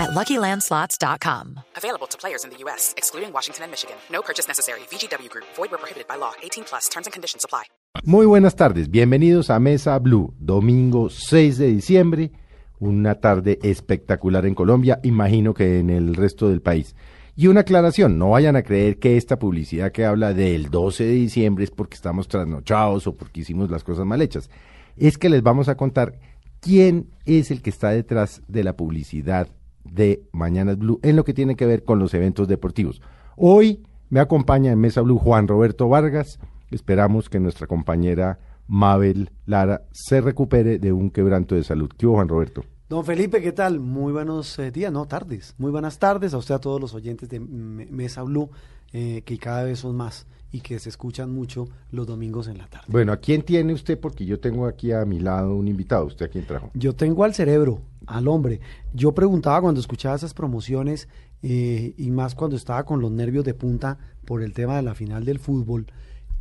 at LuckyLandSlots.com. Available to players in the U.S., excluding Washington and Michigan. No purchase necessary. VGW Group. Void where prohibited by law. 18 plus. Terms and conditions apply. Muy buenas tardes, bienvenidos a Mesa Blue, domingo 6 de diciembre, una tarde espectacular en Colombia, imagino que en el resto del país. Y una aclaración, no vayan a creer que esta publicidad que habla del 12 de diciembre es porque estamos trasnochados o porque hicimos las cosas mal hechas. Es que les vamos a contar quién es el que está detrás de la publicidad de Mañanas Blue en lo que tiene que ver con los eventos deportivos. Hoy me acompaña en Mesa Blue Juan Roberto Vargas. Esperamos que nuestra compañera Mabel Lara se recupere de un quebranto de salud. ¿Qué hubo, Juan Roberto? Don Felipe, ¿qué tal? Muy buenos eh, días, no, tardes. Muy buenas tardes a usted, a todos los oyentes de Mesa Blue, eh, que cada vez son más y que se escuchan mucho los domingos en la tarde. Bueno, ¿a quién tiene usted? Porque yo tengo aquí a mi lado un invitado. ¿Usted a quién trajo? Yo tengo al cerebro, al hombre. Yo preguntaba cuando escuchaba esas promociones eh, y más cuando estaba con los nervios de punta por el tema de la final del fútbol,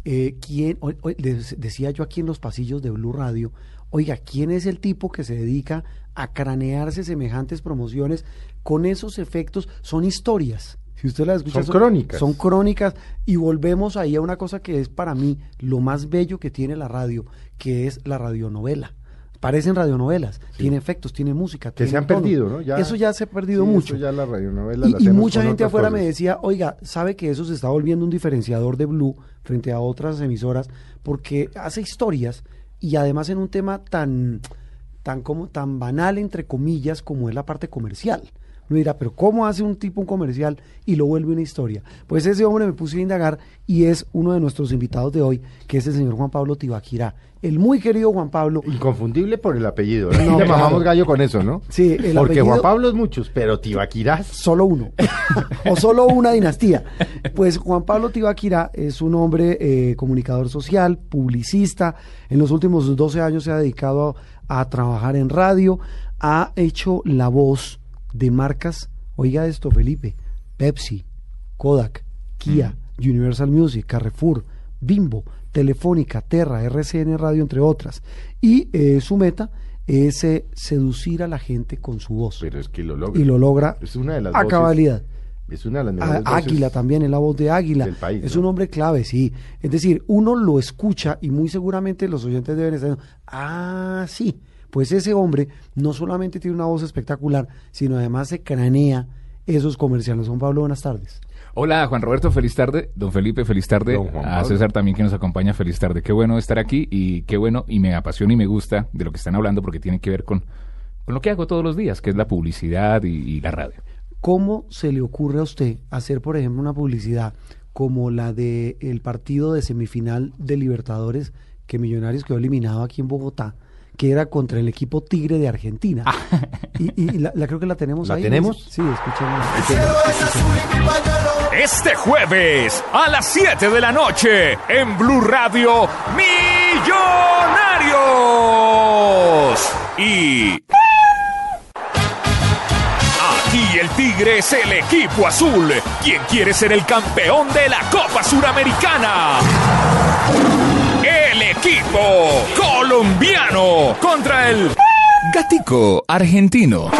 eh, ¿quién, les decía yo aquí en los pasillos de Blue Radio, oiga, ¿quién es el tipo que se dedica a cranearse semejantes promociones con esos efectos? Son historias. Si usted las escucha, Son crónicas. Son crónicas y volvemos ahí a una cosa que es para mí lo más bello que tiene la radio, que es la radionovela. Parecen radionovelas, tiene efectos, tiene música. Que se han tono. perdido, ¿no? Ya- eso ya se ha perdido Sí, mucho. eso ya la radionovela Y, la y hacemos mucha gente afuera me decía, oiga, sabe que eso se está volviendo un diferenciador de Blue frente a otras emisoras porque hace historias y además en un tema tan, tan como tan banal entre comillas como es la parte comercial. Uno dirá, pero ¿cómo hace un tipo un comercial y lo vuelve una historia? Pues ese hombre me puse a indagar y es uno de nuestros invitados de hoy, que es el señor Juan Pablo Tibaquirá. El muy querido Juan Pablo, Inconfundible por el apellido. Aquí No, le mamamos gallo con eso, ¿no? Sí, el Porque apellido- Juan Pablo es muchos, pero Tibaquirás. solo uno o solo una dinastía. Pues Juan Pablo Tibaquirá es un hombre eh, comunicador social, publicista. En los últimos 12 años se ha dedicado a, a trabajar en radio. Ha hecho la voz de marcas, oiga esto Felipe, Pepsi, Kodak, Kia, Universal Music, Carrefour, Bimbo, Telefónica, Terra, RCN Radio, entre otras. Y eh, su meta es eh, seducir a la gente con su voz Pero es que lo logra. y lo logra Es una de las a voces- cabalidad. Es una de las mejores Águila también, es la voz de Águila. del país, es ¿no? un hombre clave, sí. Es decir, uno lo escucha y muy seguramente los oyentes deben estar ah, sí, pues ese hombre no solamente tiene una voz espectacular, sino además se cranea esos comerciales. Juan Pablo, buenas tardes. Hola Juan Roberto, feliz tarde. Don Felipe, feliz tarde. A. César también que nos acompaña, feliz tarde. Qué bueno estar aquí y qué bueno y me apasiona y me gusta de lo que están hablando porque tiene que ver con, con lo que hago todos los días, que es la publicidad y, y la radio. ¿Cómo se le ocurre a usted hacer, por ejemplo, una publicidad como la de el partido de semifinal de Libertadores que Millonarios quedó eliminado aquí en Bogotá, que era contra el equipo Tigre de Argentina? y y la, la creo que la tenemos ¿La ahí. tenemos? Sí, escuchemos. Este jueves a las 7 de la noche en Blue Radio Millonarios. Y aquí el Tigre es el equipo azul, quien quiere ser el campeón de la Copa Suramericana. El equipo colombiano contra el Gatico argentino.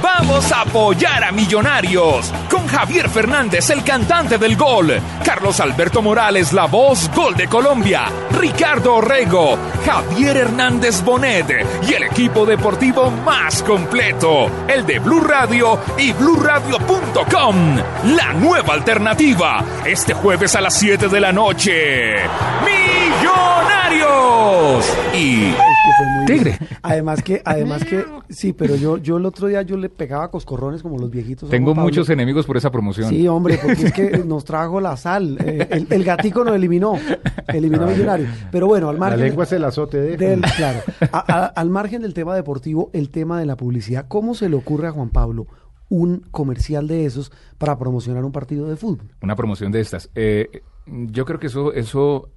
Vamos a apoyar a Millonarios con Javier Fernández, el cantante del gol, Carlos Alberto Morales, la voz gol de Colombia, Ricardo Orrego, Javier Hernández Bonet y el equipo deportivo más completo, el de Blue Radio y bluradio.com, la nueva alternativa, este jueves a las 7 de la noche. Y que fue muy Tigre. bien. Además que, además que, sí, pero yo, yo el otro día yo le pegaba coscorrones como los viejitos. Tengo Pablo. muchos enemigos por esa promoción. Sí, hombre, porque es que nos trajo la sal. eh, el, el gatico nos eliminó, eliminó a Millonarios. Pero bueno, al La margen. lengua es el azote de... del, claro, a- a- al margen del tema deportivo, el tema de la publicidad. ¿Cómo se le ocurre a Juan Pablo un comercial de esos para promocionar un partido de fútbol? Una promoción de estas. Eh, Yo creo que eso, eso,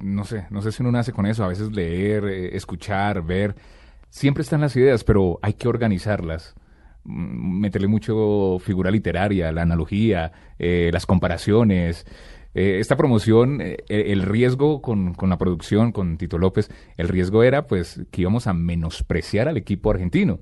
no sé, no sé si uno nace con eso, a veces leer, eh, escuchar, ver, siempre están las ideas, pero hay que organizarlas, Mm, meterle mucho figura literaria, la analogía, eh, las comparaciones. Eh, esta promoción, el riesgo con, con la producción, con Tito López, el riesgo era pues que íbamos a menospreciar al equipo argentino.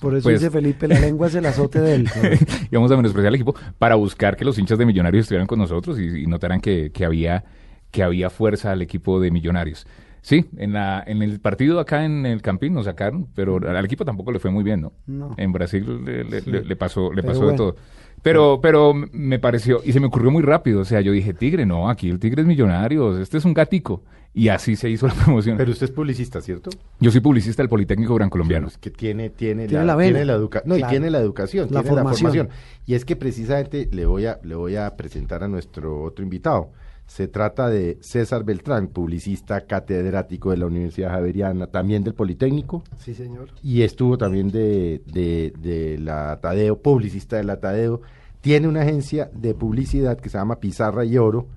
Por eso Pues- dice Felipe, la lengua es el azote de él. íbamos a menospreciar al equipo para buscar que los hinchas de Millonarios estuvieran con nosotros y, y notaran que, que había que había fuerza al equipo de Millonarios. Sí, en la en el partido acá en el Campín nos sacaron, pero al equipo tampoco le fue muy bien, ¿no? No. En Brasil le, le- Sí. le- le pasó le Pero pasó de todo. Pero pero me pareció y se me ocurrió muy rápido, o sea, yo dije, "Tigre, no, aquí el Tigre es Millonarios, este es un gatico." Y así se hizo la promoción. Pero usted es publicista, ¿cierto? yo soy publicista del Politécnico Gran Colombiano. Es que tiene, tiene, Tiene la tiene la educa- no, Claro. y tiene la educación, La tiene formación. la formación. Y es que precisamente le voy a, le voy a presentar a nuestro otro invitado. Se trata de César Beltrán, publicista catedrático de la Universidad Javeriana, también del Politécnico, Sí, señor. y estuvo también de, de, de la Tadeo, publicista de la Tadeo. Tiene una agencia de publicidad que se llama Pizarra y Oro,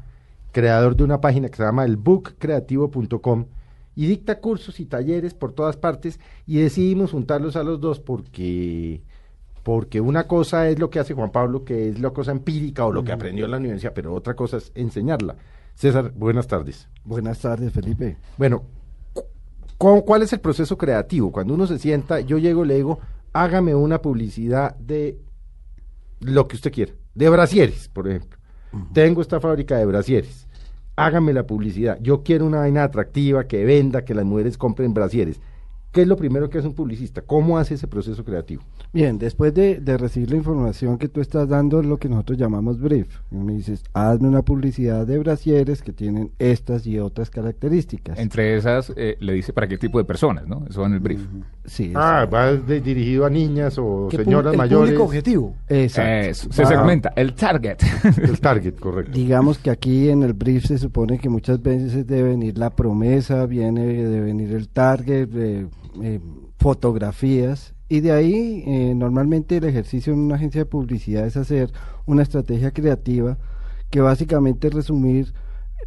creador de una página que se llama elbookcreativo.com y dicta cursos y talleres por todas partes y decidimos juntarlos a los dos porque porque una cosa es lo que hace Juan Pablo, que es la cosa empírica o lo que aprendió en la universidad, pero otra cosa es enseñarla. César, buenas tardes. Buenas tardes, Felipe. Bueno, cu- cu- ¿cuál es el proceso creativo? Cuando uno se sienta, yo llego y le digo, hágame una publicidad de lo que usted quiera, de brasieres, por ejemplo. Tengo esta fábrica de brasieres. Hágame la publicidad. Yo quiero una vaina atractiva que venda, que las mujeres compren brasieres. ¿Qué es lo primero que hace un publicista? ¿Cómo hace ese proceso creativo? Bien, después de, de recibir la información que tú estás dando, lo que nosotros llamamos brief, y me dices, hazme una publicidad de brasieres que tienen estas y otras características. Entre esas eh, le dice para qué tipo de personas, ¿no? Eso va en el brief. Sí, Ah, va de- dirigido a niñas o ¿Qué pu- señoras el mayores. público objetivo. exacto. Eso, se Ah. segmenta, el target. El target, correcto. Digamos que aquí en el brief se supone que muchas veces debe venir la promesa, viene de venir el target, eh, eh, fotografías, y de ahí eh, normalmente el ejercicio en una agencia de publicidad es hacer una estrategia creativa que básicamente es resumir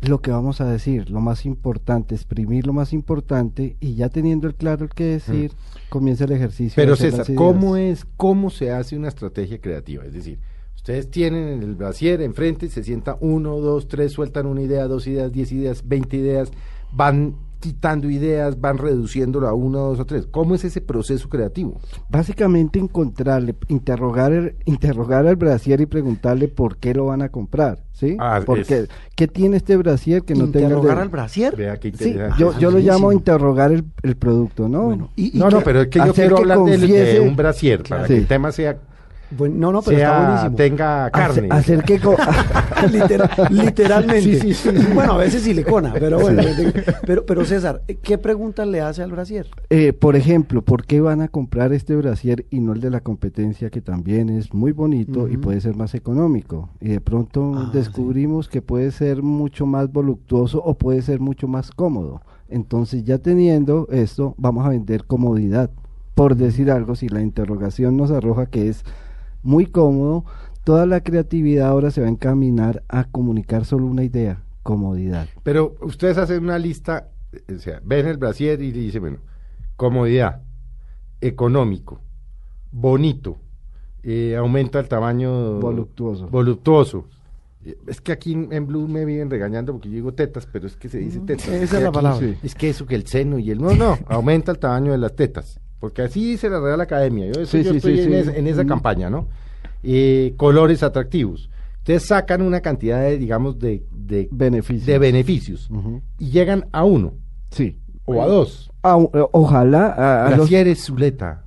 lo que vamos a decir, lo más importante, exprimir lo más importante y ya teniendo el claro el que decir, comienza el ejercicio. Pero César. ¿cómo es, cómo se hace una estrategia creativa? Es decir, ustedes tienen el brasier enfrente, se sienta uno, dos, tres, sueltan una idea, dos ideas, diez ideas, veinte ideas, van quitando ideas, van reduciéndolo a uno, dos o tres. ¿Cómo es ese proceso creativo? Básicamente encontrarle, interrogar, el- interrogar al brasier y preguntarle por qué lo van a comprar, ¿sí? Ah, Porque, es- ¿qué tiene este brasier que no tenga Interrogar de- al brasier. Vea qué Sí, interesante. yo, yo lo llamo interrogar el, el producto, ¿no? Bueno, y- y no, no, que- pero es que yo hacer quiero que hablar de, un brasier, para Claro. que Sí. el tema sea, Bueno, no, no, pero está buenísimo. tenga carne. Hace- hacer que Literal- literalmente. Sí, sí, sí. Bueno, a veces silicona, pero bueno. pero, pero César, ¿qué preguntas le hace al brasier? Eh, por ejemplo, ¿por qué van a comprar este brasier y no el de la competencia que también es muy bonito y puede ser más económico? Y de pronto Ah, descubrimos que puede ser mucho más voluptuoso o puede ser mucho más cómodo. Entonces ya teniendo esto, vamos a vender comodidad. Por decir algo, si la interrogación nos arroja que es muy cómodo, toda la creatividad ahora se va a encaminar a comunicar solo una idea, comodidad. Pero ustedes hacen una lista, eh, o sea, ven el brasier y dicen, bueno, comodidad, económico, bonito, eh, aumenta el tamaño Voluptuoso. voluptuoso. Eh, Es que aquí en, Blue me viven regañando porque yo digo tetas, pero es que se dice tetas. esa es la palabra. sí. Es que eso, que el seno y el... No, no, aumenta el tamaño de las tetas. Porque así dice la Real Academia. Yo, Sí, yo sí, estoy sí, en, sí. es- en esa Mm. campaña, ¿no? Eh, colores atractivos. Ustedes sacan una cantidad de, digamos, de, de, Beneficios. de beneficios y llegan a uno Sí. o a dos. O- ojalá a, a los- Brasieres Zuleta.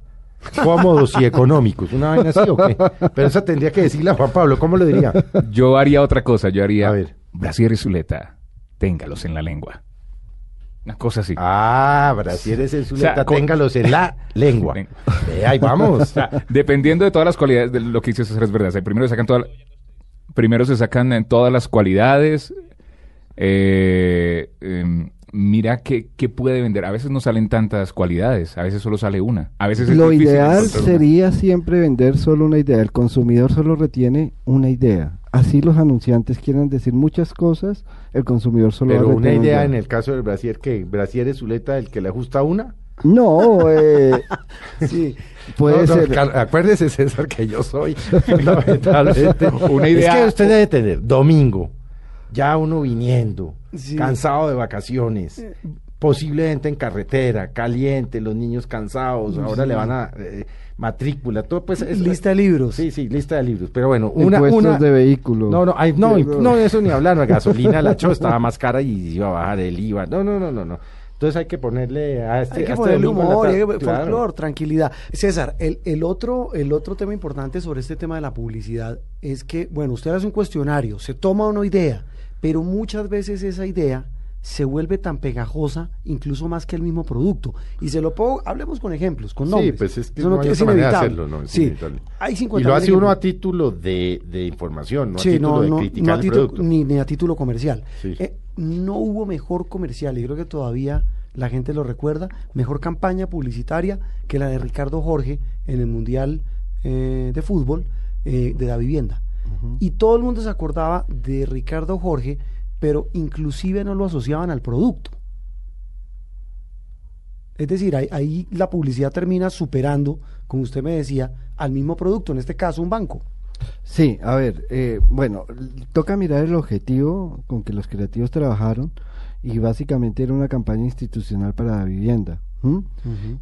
Cómodos y económicos. Una vaina así o qué. Pero esa tendría que decirle a Juan Pablo. ¿Cómo lo diría? Yo haría otra cosa, yo haría A ver. brasier y Zuleta, téngalos en la lengua. Una cosa así. Ah, Zuleta. O sea, con- Téngalos en la lengua. Ahí vamos. O sea, dependiendo de todas las cualidades de lo que dice César es verdad. O sea, primero se sacan toda la- primero se sacan en todas las cualidades. eh, em, mira qué, qué puede vender. A veces no salen tantas cualidades, a veces solo sale una. A veces es Lo ideal una. sería siempre vender solo una idea. El consumidor solo retiene una idea. Así los anunciantes quieran decir muchas cosas, el consumidor solo va a Pero una idea en el caso del brasier, que brasier es Zuleta el que le ajusta una. No, eh, Sí, puede No, no, ser. Acuérdese, César, que yo soy fundamentalmente Una idea- Es que usted debe tener domingo, ya uno viniendo, Sí. cansado de vacaciones, posiblemente en carretera, caliente, los niños cansados, ahora le van a eh, matrícula, todo pues es- lista de libros. Sí, sí, lista de libros, pero bueno, una Impuestos una de vehículo. No, no, ay, no, Sí, no, eso ni hablar, la gasolina la echó, estaba más cara y iba a bajar el IVA. No, no, no, no, no. Entonces hay que ponerle a este Hay que a este ponerle humor, hay que- claro. folclor, tranquilidad. César, el, el otro, el otro tema importante sobre este tema de la publicidad es que, bueno, usted hace un cuestionario, se toma una idea, pero muchas veces esa idea se vuelve tan pegajosa, incluso más que el mismo producto. Y se lo puedo, hablemos con ejemplos, con Sí, nombres. pues es que Eso no, hay es otra manera de inevitable. hacerlo, ¿no? Es sí, hay Y 50 lo hace uno a título de, de información, no a título de criticar no a el título- producto. Ni, ni a título comercial. Sí. Eh, no hubo mejor comercial, y creo que todavía la gente lo recuerda, mejor campaña publicitaria que la de Ricardo Jorge en el Mundial eh, de Fútbol eh, de la vivienda. Y todo el mundo se acordaba de Ricardo Jorge, pero inclusive no lo asociaban al producto. Es decir, ahí, ahí la publicidad termina superando, como usted me decía, al mismo producto, en este caso un banco. Sí, a ver, eh, bueno, toca mirar el objetivo con que los creativos trabajaron y básicamente era una campaña institucional para la vivienda. ¿M?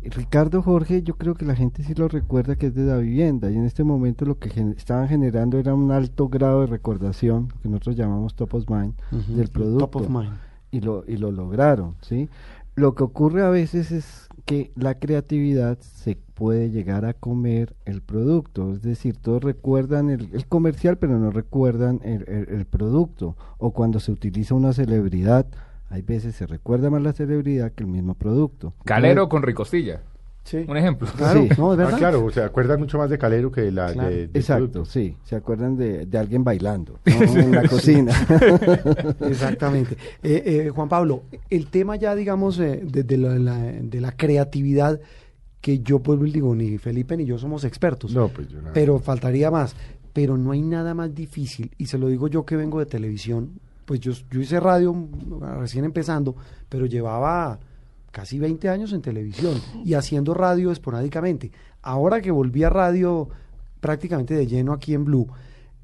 Ricardo Jorge, yo creo que la gente sí lo recuerda que es de la vivienda y en este momento lo que gen- estaban generando era un alto grado de recordación, lo que nosotros llamamos top of mind, del producto Top of mind. y lo, y lo lograron, ¿sí? Lo que ocurre a veces es que la creatividad se puede llegar a comer el producto, es decir, todos recuerdan el, el comercial pero no recuerdan el, el- el producto, o cuando se utiliza una celebridad, hay veces se recuerda más la celebridad que el mismo producto. Calero con ricostilla. Sí. Un ejemplo. Claro, Sí. no, es Ah, verdad. claro, se acuerdan mucho más de Calero que de la Claro. de, del Exacto, producto. sí, se acuerdan de, de alguien bailando ¿no? en la cocina. Exactamente. Eh, eh, Juan Pablo, el tema ya, digamos, eh, de, de la, la- de la creatividad, que yo pues digo, ni Felipe ni yo somos expertos, No, pues yo nada. pero faltaría más. Pero no hay nada más difícil, y se lo digo yo que vengo de televisión, pues yo, yo hice radio mm, recién empezando, pero llevaba casi 20 años en televisión y haciendo radio esporádicamente. Ahora que volví a radio prácticamente de lleno aquí en Blue,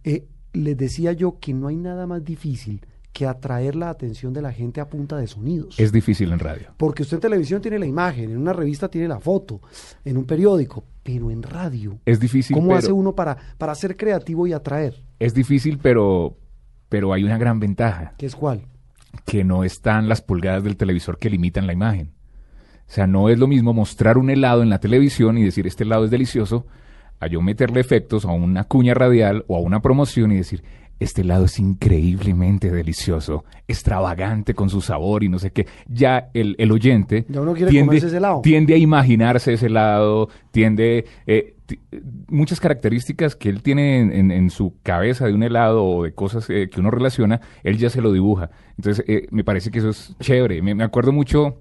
eh, les decía yo que no hay nada más difícil que atraer la atención de la gente a punta de sonidos. Es difícil en radio. Porque usted en televisión tiene la imagen, en una revista tiene la foto, en un periódico, pero en radio. Es difícil, ¿Cómo pero, hace uno para, para ser creativo y atraer? es difícil, pero, pero hay una gran ventaja, ¿Qué es cuál? que no están las pulgadas del televisor que limitan la imagen. O sea, no es lo mismo mostrar un helado en la televisión y decir este helado es delicioso, a yo meterle efectos a una cuña radial o a una promoción y decir este helado es increíblemente delicioso, extravagante con su sabor y no sé qué. Ya el, el oyente Ya uno quiere tiende, comerse ese helado. tiende a imaginarse ese helado, tiende eh, muchas características que él tiene en, en- en su cabeza de un helado o de cosas eh, que uno relaciona, él ya se lo dibuja. Entonces, eh, me parece que eso es chévere. Me, me acuerdo mucho,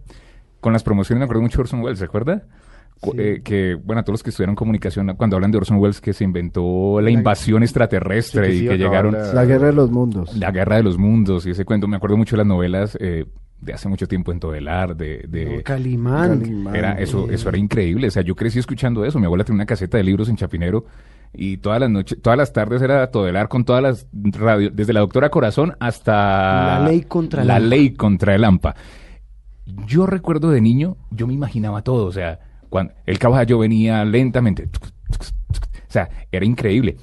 con las promociones, me acuerdo mucho de Orson Welles, ¿se acuerda? Eh, que, bueno, a todos los que estudiaron comunicación, cuando hablan de Orson Welles, que se inventó la invasión extraterrestre Sí, que sí y que llegaron la- La guerra de los mundos. la guerra de los mundos y ese cuento. Me acuerdo mucho de las novelas eh, de hace mucho tiempo en Todelar, de... de No, Calimán. Calimán. era, eso, eso era increíble. O sea, yo crecí escuchando eso. Mi abuela tenía una caseta de libros en Chapinero y todas las noches, todas las tardes era Todelar con todas las radios, desde la doctora Corazón hasta La ley contra el la AMPA. ley contra el AMPA. Yo recuerdo de niño, yo me imaginaba todo. O sea, cuando el caballo venía lentamente. O sea, era increíble.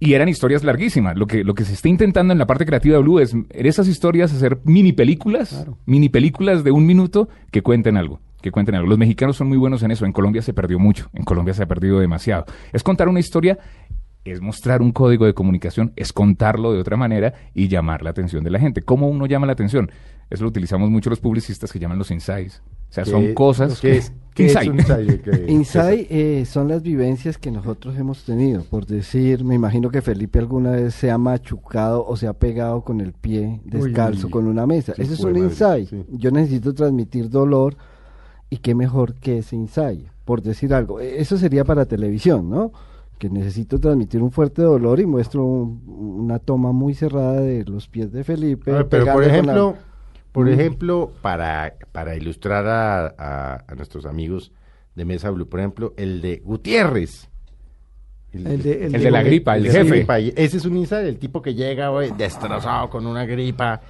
Y eran historias larguísimas. Lo que, lo que se está intentando en la parte creativa de Blue es en esas historias hacer mini películas, Claro. mini películas de un minuto que cuenten algo. Que cuenten algo. Los mexicanos son muy buenos en eso. En Colombia se perdió mucho. En Colombia se ha perdido demasiado. Es contar una historia, es mostrar un código de comunicación, es contarlo de otra manera y llamar la atención de la gente. ¿Cómo uno llama la atención? Eso lo utilizamos mucho los publicistas que llaman los insights. O sea, son ¿Qué- cosas ¿Qué es, qué es Insight. un insight? ¿Qué- Insight eh, son las vivencias que nosotros hemos tenido. Por decir, me imagino que Felipe alguna vez se ha machucado o se ha pegado con el pie descalzo Uy, con una mesa. sí, Ese es un insight. sí. Yo necesito transmitir dolor y qué mejor que ese insight, por decir algo. E- Eso sería para televisión, ¿no? que necesito transmitir un fuerte dolor y muestro un- una toma muy cerrada de los pies de Felipe. A ver, pero por pegando con la- por ejemplo, para, para ilustrar a, a- a nuestros amigos de Mesa Blue, por ejemplo, el de Gutiérrez. El de- el El de la gripa, el jefe. gripa. Ese es un insight, el tipo que llega güey, destrozado con una gripa.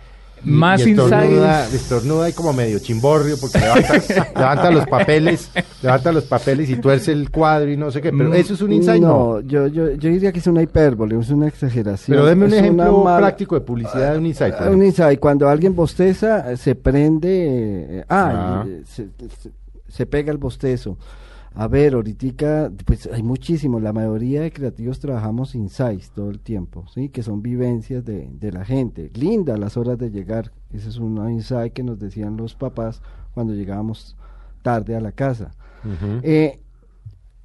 Más y estornuda, insights. estornuda y como medio chimborrio porque levanta, levanta los papeles, levanta los papeles y tuerce el cuadro y no sé qué. Pero Mm, eso es un insight, no. No, yo, yo, yo diría que es una hipérbole, es una exageración. Pero deme un es ejemplo práctico de publicidad de un insight. Ah, Un insight, cuando alguien bosteza, se prende, eh, ah, Ah. eh, se, se- se pega el bostezo. A ver, ahorita, pues hay muchísimo, la mayoría de creativos trabajamos insights todo el tiempo, ¿sí? Que son vivencias de, de la gente. Linda las horas de llegar, ese es un insight que nos decían los papás cuando llegábamos tarde a la casa. Eh,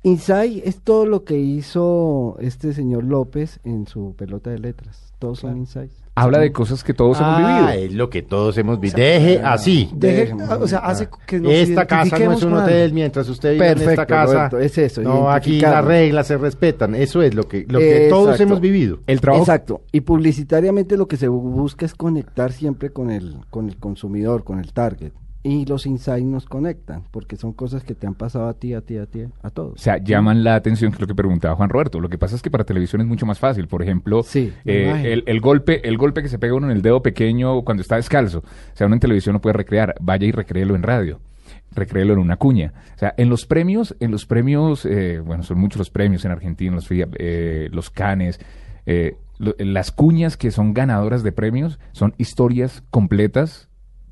Insight es todo lo que hizo este señor López en su pelota de letras. Todos son insights. Habla de cosas que todos hemos Ah, vivido. es lo que todos hemos vivido. Deje así. Deje- o sea, hace que nos Esta casa no es un hotel, mientras usted vive en esta casa. Roberto, es eso, No, aquí las reglas se respetan. Eso es lo que, lo que todos hemos vivido. El trabajo Exacto. Y publicitariamente lo que se bu- busca es conectar siempre con el, con el consumidor, con el target. Y los insights nos conectan, porque son cosas que te han pasado a ti, a ti, a ti, a O todos. sea, llaman la atención, que es lo que preguntaba Juan Roberto. Lo que pasa es que para televisión es mucho más fácil. Por ejemplo, Sí, eh, el, el golpe el golpe que se pega uno en el dedo pequeño cuando está descalzo. O sea, uno en televisión no puede recrear. Vaya y recréelo en radio. Recréelo en una cuña. O sea, en los premios, en los premios, eh, bueno, son muchos los premios en Argentina, los, FIA, eh, los canes. eh, lo- las cuñas que son ganadoras de premios son historias completas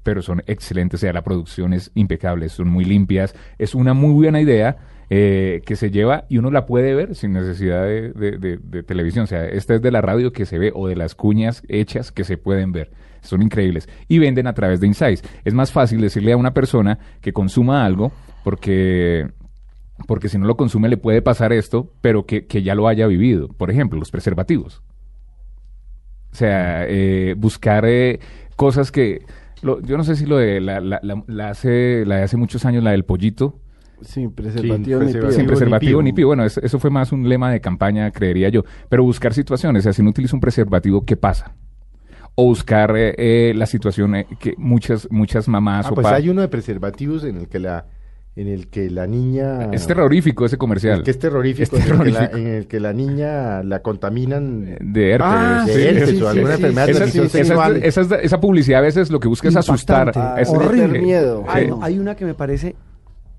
pero son excelentes, o sea, la producción es impecable, son muy limpias, es una muy buena idea eh, que se lleva y uno la puede ver sin necesidad de, televisión, o sea, esta es de la radio que se ve o de las cuñas hechas que se pueden ver, son increíbles y venden a través de insights. Es más fácil decirle a una persona que consuma algo porque porque si no lo consume le puede pasar esto, pero que, que ya lo haya vivido. Por ejemplo, los preservativos. O sea, eh, buscar eh, cosas que... lo- yo no sé si lo de la, la, la- la hace, la de hace muchos años, la del pollito, Sin preservativo ni preservativo. pío. sin ni preservativo pío. ni pío. Bueno, es- eso fue más un lema de campaña, creería yo. Pero buscar situaciones, o sea, si no utilizo un preservativo, ¿qué pasa? O buscar eh, eh, la situación eh, que muchas muchas mamás Ah, o pues hay uno de preservativos en el que la, en el que la niña. Es terrorífico ese comercial. el que es terrorífico, Es en el que la- terrorífico. En, el que la niña la contaminan De herpes. Ah, de sí, herpes sí, o sí, alguna sí, enfermedad de esa- esa- sexual. esa- esa- esa publicidad a veces lo que busca es asustar. Impactante, Es- horrible. miedo. sí. Hay, hay una que me parece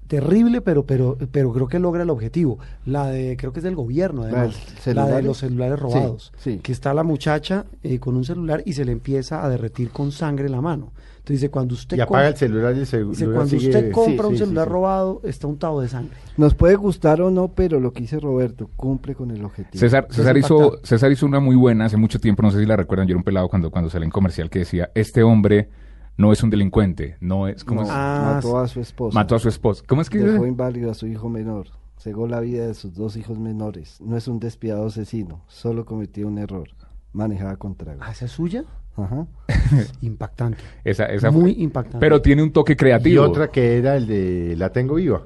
terrible, pero, pero, pero creo que logra el objetivo. La de, creo que es del gobierno, además. ¿La de los celulares Sí, robados. sí. Que está la muchacha eh, con un celular y se le empieza a derretir con sangre la mano. Entonces dice, cuando usted Y apaga el celular y el dice, cuando sigue- usted compra Sí, un sí, celular sí. robado, está untado de sangre. Nos puede gustar o no, pero lo que dice Roberto cumple con el objetivo. César, Es César, hizo. César hizo una muy buena hace mucho tiempo, no sé si la recuerdan, yo era un pelado cuando, cuando salió en comercial que decía, este hombre no es un delincuente, no es como... No, Ah, mató a su esposa. mató a su esposa. ¿Cómo es que Dejó dice? inválido a su hijo menor. Cegó la vida de sus dos hijos menores. No es un despiadado asesino. Solo cometió un error. Manejaba con trago. ¿Ah, esa es suya? Ajá. Impactante. Esa, esa Muy fue- impactante. Pero tiene un toque Y creativo. otra que era el de La Tengo Viva.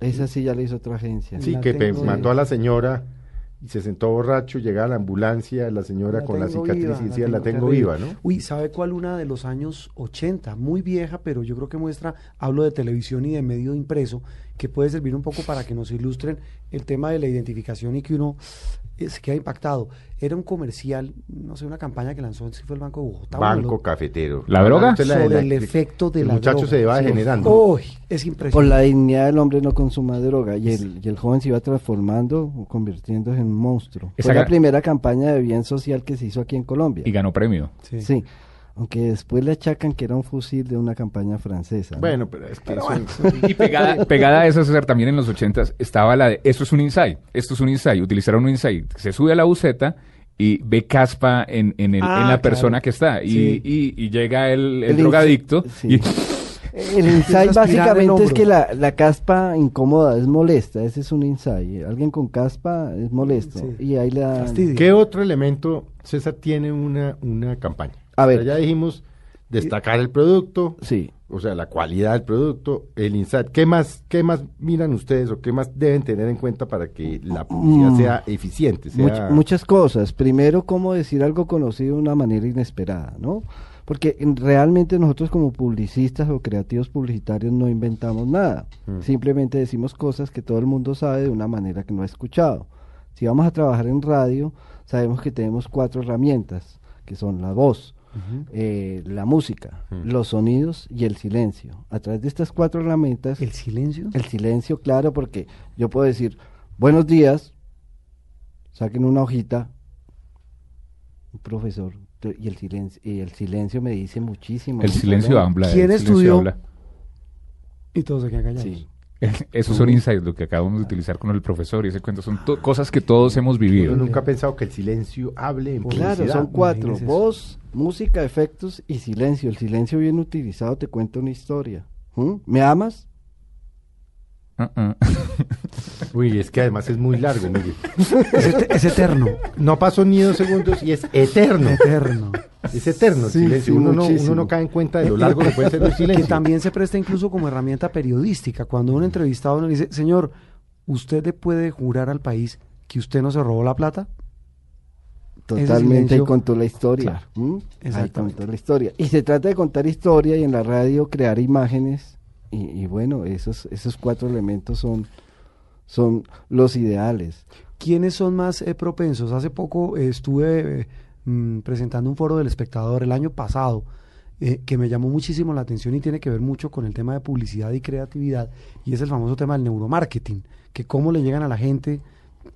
Esa sí ya la hizo otra agencia. Sí, La que tengo mató a la señora y se sentó borracho, llegaba a la ambulancia, la señora La con la cicatriz viva, y la decía, la tengo tengo terrible". viva, ¿no? Uy, ¿sabe cuál una de los años 80? Muy vieja, pero yo creo que muestra, hablo de televisión y de medio impreso, que puede servir un poco para que nos ilustren el tema de la identificación y que uno eh, se queda impactado. Era un comercial, no sé, una campaña que lanzó, si fue el Banco de Bogotá. Banco cafetero. ¿La droga? Usted la de sobre la- el efecto de el la muchacho droga. se va Sí. degenerando. Uy, es Por impresionante. la dignidad del hombre no consuma droga. Y el, y el joven se iba transformando, convirtiéndose en un monstruo. Esa Fue la primera campaña de bien social que se hizo aquí en Colombia. Y ganó premio. Sí. Sí. Aunque después le achacan que era un fusil de una campaña francesa. ¿no? Bueno, pero es que eso- Y pegada, pegada a eso, César, también en los ochentas estaba la de, esto es un insight, esto es un insight, utilizaron un insight, se sube a la buceta y ve caspa en, en, el- Ah, en la claro. persona que está y, Sí. y- y llega el, el El drogadicto insi- sí. y El insight el básicamente es que la, la caspa incómoda es molesta, ese es un insight. Alguien con caspa es molesto. Sí. Y ahí Fastidio. ¿Qué otro elemento, César, tiene una, una campaña? A ver. O sea, ya dijimos destacar el producto, Sí. o sea, la calidad del producto, el insight. ¿Qué más, qué más miran ustedes o qué más deben tener en cuenta para que la publicidad Mm. sea eficiente? Much- muchas cosas. Primero, cómo decir algo conocido de una manera inesperada, ¿no? Porque en- realmente nosotros como publicistas o creativos publicitarios no inventamos nada. Mm. Simplemente decimos cosas que todo el mundo sabe de una manera que no ha escuchado. Si vamos a trabajar en radio, sabemos que tenemos cuatro herramientas, que son la voz, eh, la música, los sonidos y el silencio. A través de estas cuatro herramientas, El silencio. el silencio, claro, porque yo puedo decir, buenos días, saquen una hojita, un profesor, y el silencio, y el silencio me dice muchísimo. El silencio habla. ¿Quién el silencio estudió? habla. Y todos se quedan callados. Sí. Esos son insights, lo que acabamos de utilizar con el profesor y ese cuento. Son to- cosas que todos hemos vivido. Yo nunca he pensado que el silencio hable en publicidad. Claro, son cuatro, Imagínese eso. voz, música, efectos y silencio. El silencio bien utilizado te cuenta una historia. ¿Mm? ¿Me amas? Ah. Uy, es que además es muy largo, Miguel. Es, et- es eterno. No pasó ni dos segundos y es eterno. Eterno. Es eterno el Sí, silencio. sí, uno, no, uno muchísimo. no cae en cuenta de lo largo que puede ser el que silencio. también se presta incluso como herramienta periodística. Cuando un entrevistado le dice, señor, ¿usted le puede jurar al país que usted no se robó la plata? Totalmente, contó la historia. Claro, ¿Mm? Ahí exactamente. contó la historia. Y se trata de contar historia y en la radio crear imágenes. Y, y bueno, esos, esos cuatro elementos son, son los ideales. ¿Quiénes son más eh, propensos? Hace poco eh, estuve eh, mm, presentando un foro del espectador el año pasado eh, que me llamó muchísimo la atención y tiene que ver mucho con el tema de publicidad y creatividad y es el famoso tema del neuromarketing, que cómo le llegan a la gente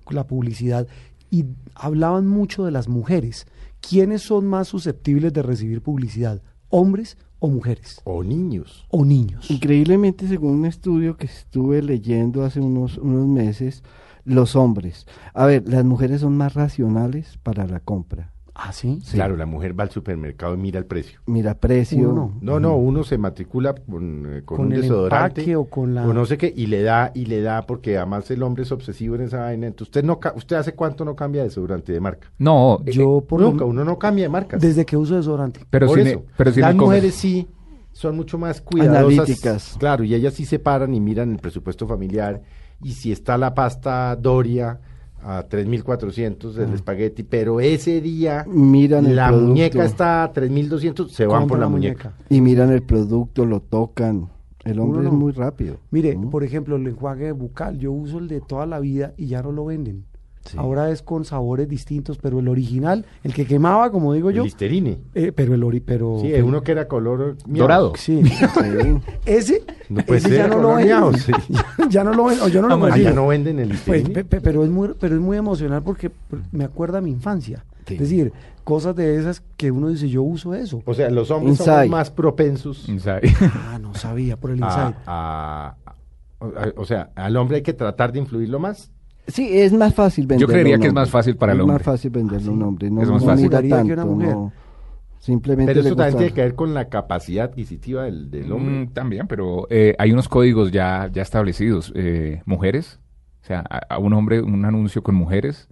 la publicidad y hablaban mucho de las mujeres. ¿Quiénes son más susceptibles de recibir publicidad? ¿Hombres o mujeres? O niños. ¿O niños? Increíblemente, según un estudio que estuve leyendo hace unos, unos meses, los hombres. A ver, las mujeres son más racionales para la compra. ¿Ah, sí? Claro, la mujer va al supermercado y mira el precio. Mira, precio. Uno No, no, uno se matricula con, eh, con Con un el desodorante o con la- no sé qué y le da y le da porque además el hombre es obsesivo en esa vaina. Entonces, usted no ca- usted hace cuánto no cambia de desodorante de marca? No, eh, Yo por lo- Nunca, uno no cambia de marca. desde que uso desodorante. pero Por sin, eso, pero sin las mujeres sí son mucho más cuidadosas. Analíticas. Claro, y ellas sí se paran y miran el presupuesto familiar. Y si está la pasta Doria a 3.400 Ah. el espagueti, pero ese día Miran la producto. muñeca está a 3.200, se van por la la muñeca. Y miran el producto, lo tocan. El hombre es muy rápido. Mire, ¿no? por ejemplo, el enjuague bucal, yo uso el de toda la vida y ya no lo venden. Sí. Ahora es con sabores distintos, pero el original, el que quemaba, como digo yo, Listerine. eh, pero el ori, pero Sí, pero- uno que era color miau. Dorado. sí, ese, No puede ese ser ya no lo color venden, miau, sí. ya no lo venden, o yo no lo Ah, Ah, ya no venden el Pues, Listerine. pe- pe- pero es muy, pero es muy emocional porque me acuerda a mi infancia. Sí. Es decir, cosas de esas que uno dice, yo uso eso. o sea, los hombres Inside. somos más propensos Inside. Ah, no sabía por el a, insight. a- a- o sea, al hombre hay que tratar de influirlo más. Sí, es más fácil venderlo. creería a un que es hombre. más fácil para el Es hombre. más fácil venderlo a un hombre. No, Es más fácil. que una tanto, mujer. no. Simplemente Pero eso también tiene que ver con la capacidad adquisitiva del, del hombre. Mm, también, pero eh, hay unos códigos ya, ya establecidos. Eh, mujeres, o sea, a, a un hombre, un anuncio con mujeres,